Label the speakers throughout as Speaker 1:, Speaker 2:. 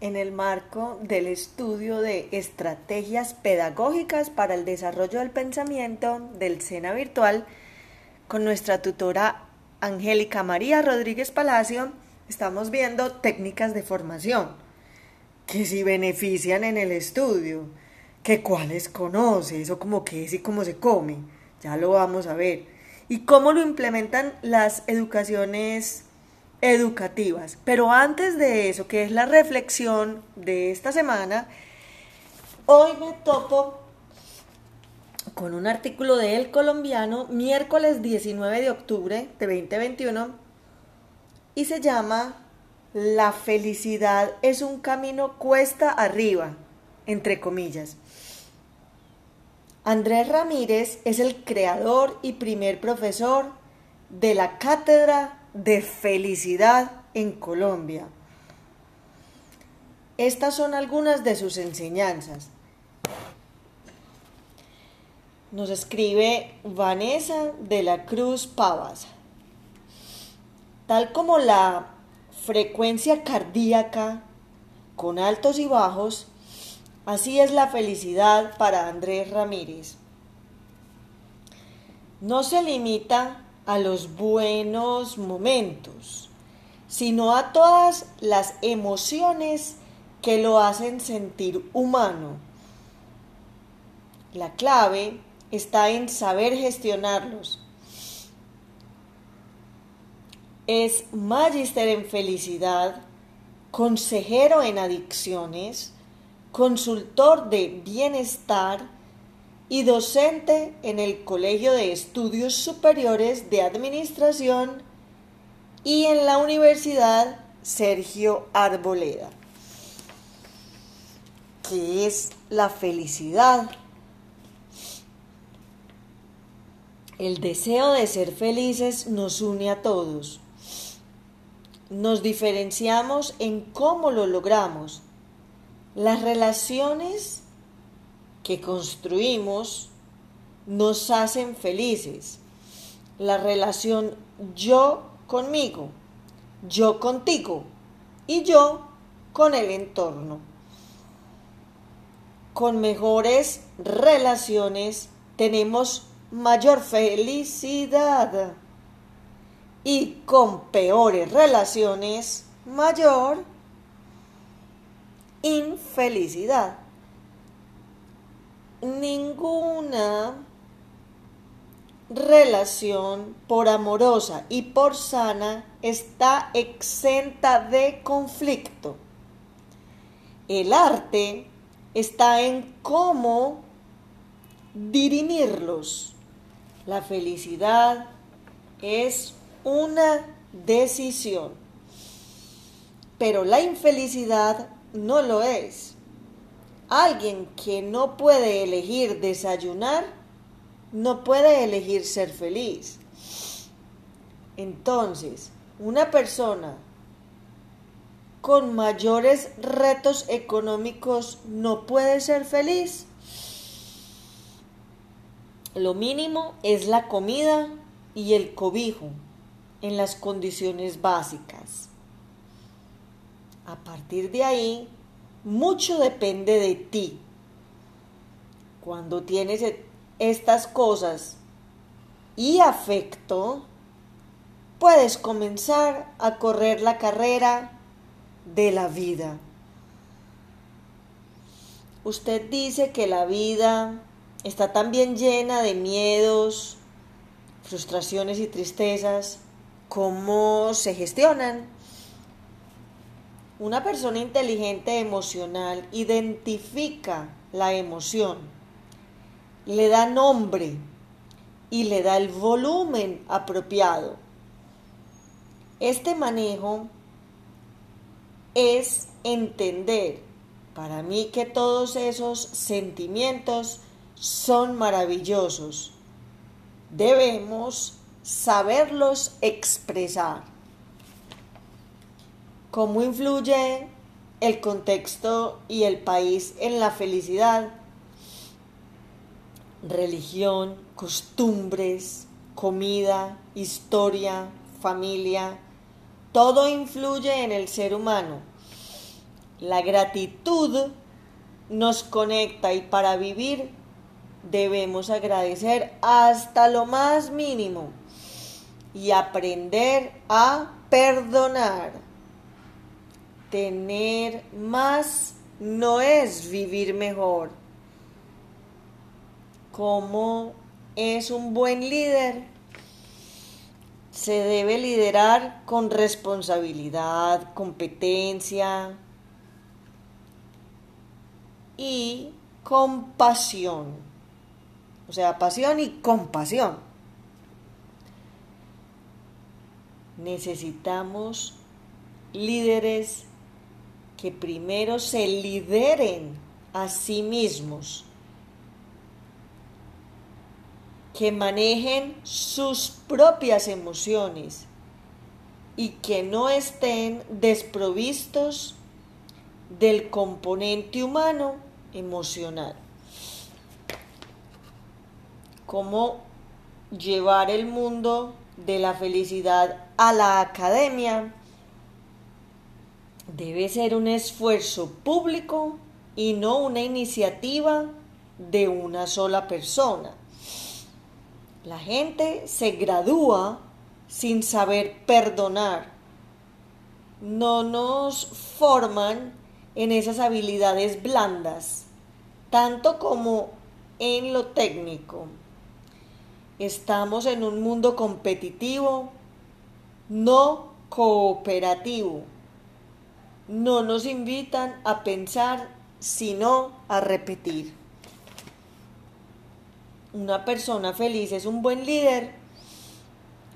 Speaker 1: en el marco del estudio de estrategias pedagógicas para el desarrollo del pensamiento del SENA virtual con nuestra tutora Angélica María Rodríguez Palacio. Estamos viendo técnicas de formación que si benefician en el estudio, que cuáles conoce, eso como que es y cómo se come, ya lo vamos a ver, y cómo lo implementan las educaciones educativas. Pero antes de eso, que es la reflexión de esta semana, hoy me topo con un artículo de El Colombiano, miércoles 19 de octubre de 2021, y se llama La felicidad es un camino cuesta arriba, entre comillas. Andrés Ramírez es el creador y primer profesor de la cátedra de felicidad en Colombia. Estas son algunas de sus enseñanzas. Nos escribe Vanessa de la Cruz Pavas. Tal como la frecuencia cardíaca con altos y bajos, así es la felicidad para Andrés Ramírez. No se limita a los buenos momentos, sino a todas las emociones que lo hacen sentir humano. La clave está en saber gestionarlos. Es magíster en felicidad, consejero en adicciones, consultor de bienestar, y docente en el Colegio de Estudios Superiores de Administración y en la Universidad Sergio Arboleda. ¿Qué es la felicidad? El deseo de ser felices nos une a todos. Nos diferenciamos en cómo lo logramos. Las relaciones que construimos nos hacen felices. La relación yo conmigo, yo contigo y yo con el entorno. Con mejores relaciones tenemos mayor felicidad y con peores relaciones mayor infelicidad ninguna relación por amorosa y por sana está exenta de conflicto. El arte está en cómo dirimirlos. La felicidad es una decisión, pero la infelicidad no lo es. Alguien que no puede elegir desayunar, no puede elegir ser feliz. Entonces, una persona con mayores retos económicos no puede ser feliz. Lo mínimo es la comida y el cobijo en las condiciones básicas. A partir de ahí, mucho depende de ti. Cuando tienes e-, estas cosas y afecto, puedes comenzar a correr la carrera de la vida. Usted dice que la vida está también llena de miedos, frustraciones y tristezas. ¿Cómo se gestionan? Una persona inteligente emocional identifica la emoción, le da nombre y le da el volumen apropiado. Este manejo es entender para mí que todos esos sentimientos son maravillosos. Debemos saberlos expresar cómo influye el contexto y el país en la felicidad, religión, costumbres, comida, historia, familia, todo influye en el ser humano. La gratitud nos conecta y para vivir debemos agradecer hasta lo más mínimo y aprender a perdonar. Tener más no es vivir mejor. Como es un buen líder, se debe liderar con responsabilidad, competencia y compasión. O sea, pasión y compasión. Necesitamos líderes que primero se lideren a sí mismos que manejen sus propias emociones y que no estén desprovistos del componente humano emocional. Cómo llevar el mundo de la felicidad a la academia debe ser un esfuerzo público y no una iniciativa de una sola persona. La gente se gradúa sin saber perdonar. No nos forman en esas habilidades blandas, tanto como en lo técnico. Estamos en un mundo competitivo, no cooperativo. No nos invitan a pensar, sino a repetir. Una persona feliz es un buen líder.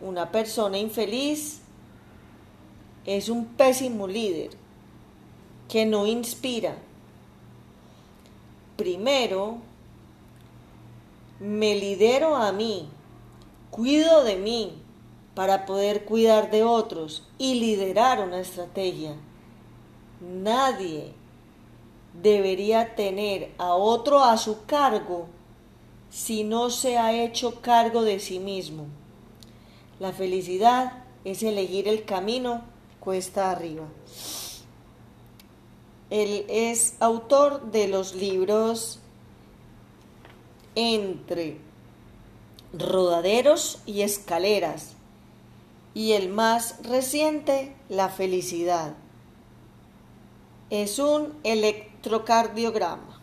Speaker 1: Una persona infeliz es un pésimo líder que no inspira. Primero, me lidero a mí, cuido de mí para poder cuidar de otros y liderar una estrategia. Nadie debería tener a otro a su cargo si no se ha hecho cargo de sí mismo. La felicidad es elegir el camino cuesta arriba. Él es autor de los libros Entre rodaderos y escaleras y el más reciente, La felicidad. Es un electrocardiograma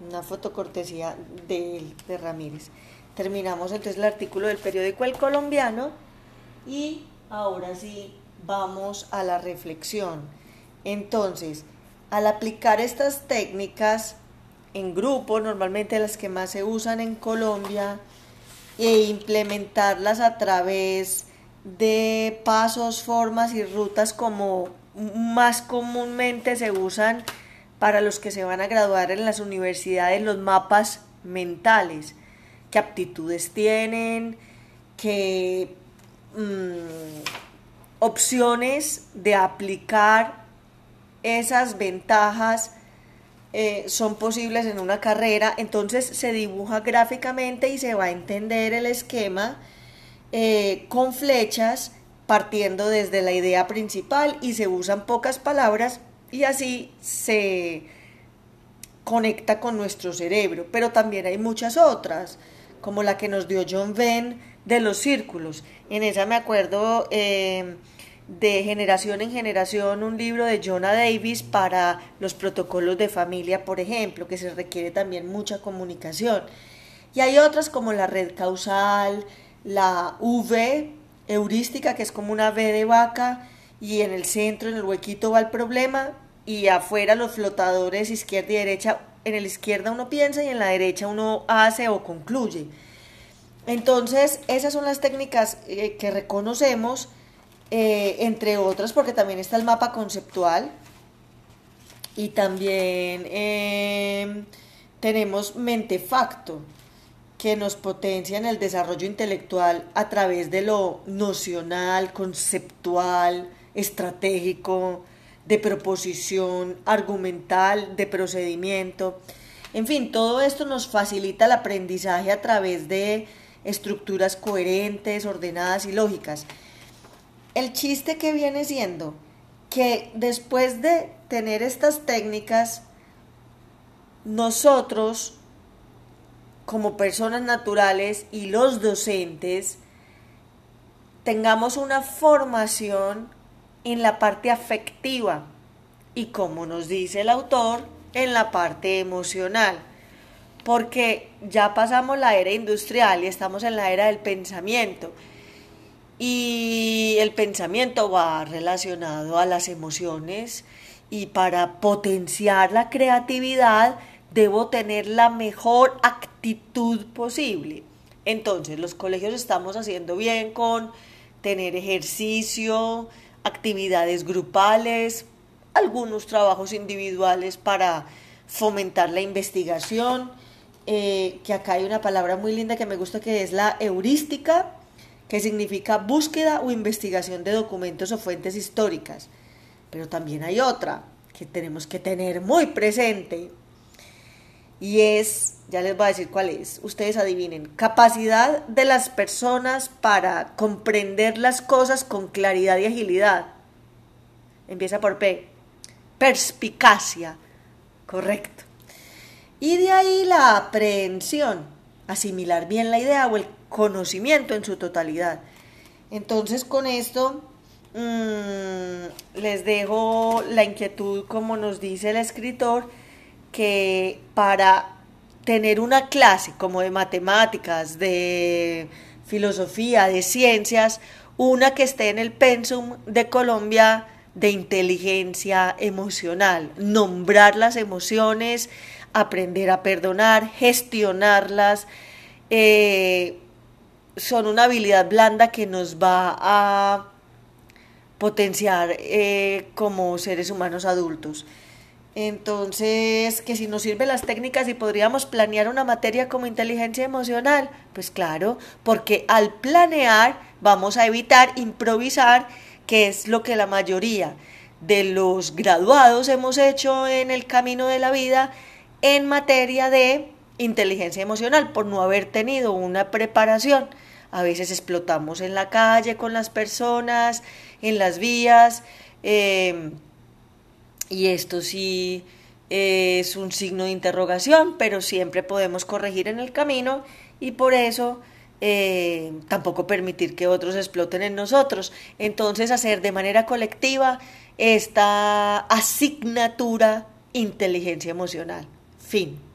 Speaker 1: una fotocortesía de, de Ramírez. Terminamos entonces el artículo del periódico El Colombiano y ahora sí vamos a la reflexión. Entonces, al aplicar estas técnicas en grupo, normalmente las que más se usan en Colombia, e implementarlas a través de pasos, formas y rutas como más comúnmente se usan para los que se van a graduar en las universidades los mapas mentales, qué aptitudes tienen, qué mm, opciones de aplicar esas ventajas eh, son posibles en una carrera, entonces se dibuja gráficamente y se va a entender el esquema eh, con flechas partiendo desde la idea principal y se usan pocas palabras y así se conecta con nuestro cerebro. Pero también hay muchas otras, como la que nos dio John Venn de los círculos. En esa me acuerdo eh, de generación en generación un libro de Jonah Davis para los protocolos de familia, por ejemplo, que se requiere también mucha comunicación. Y hay otras como la red causal, la V heurística, que es como una V de vaca, y en el centro, en el huequito va el problema y afuera los flotadores izquierda y derecha. En la izquierda uno piensa y en la derecha uno hace o concluye. Entonces, esas son las técnicas eh, que reconocemos, eh, entre otras, porque también está el mapa conceptual y también eh, tenemos mentefacto, que nos potencia en el desarrollo intelectual a través de lo nocional, conceptual, estratégico, de proposición, argumental, de procedimiento. En fin, todo esto nos facilita el aprendizaje a través de estructuras coherentes, ordenadas y lógicas. El chiste que viene siendo que después de tener estas técnicas, nosotros como personas naturales y los docentes tengamos una formación en la parte afectiva y como nos dice el autor, en la parte emocional. Porque ya pasamos la era industrial y estamos en la era del pensamiento. Y el pensamiento va relacionado a las emociones y para potenciar la creatividad debo tener la mejor actitud posible. Entonces, los colegios estamos haciendo bien con tener ejercicio, actividades grupales, algunos trabajos individuales para fomentar la investigación, eh, que acá hay una palabra muy linda que me gusta que es la heurística, que significa búsqueda o investigación de documentos o fuentes históricas. Pero también hay otra que tenemos que tener muy presente y es, ya les voy a decir cuál es, ustedes adivinen, capacidad de las personas para comprender las cosas con claridad y agilidad. Empieza por P. Perspicacia. Correcto. Y de ahí la aprehensión, asimilar bien la idea o el conocimiento en su totalidad. Entonces con esto mm, les dejo la inquietud, como nos dice el escritor, que para tener una clase como de matemáticas, de filosofía, de ciencias, una que esté en el pensum de Colombia de inteligencia emocional, nombrar las emociones, aprender a perdonar, gestionarlas, eh, son una habilidad blanda que nos va a potenciar eh, como seres humanos adultos. Entonces, que si nos sirven las técnicas y podríamos planear una materia como inteligencia emocional, pues claro, porque al planear vamos a evitar improvisar, que es lo que la mayoría de los graduados hemos hecho en el camino de la vida en materia de inteligencia emocional, por no haber tenido una preparación. A veces explotamos en la calle con las personas, en las vías. Eh, y esto sí es un signo de interrogación, pero siempre podemos corregir en el camino y por eso eh, tampoco permitir que otros exploten en nosotros. Entonces hacer de manera colectiva esta asignatura inteligencia emocional. Fin.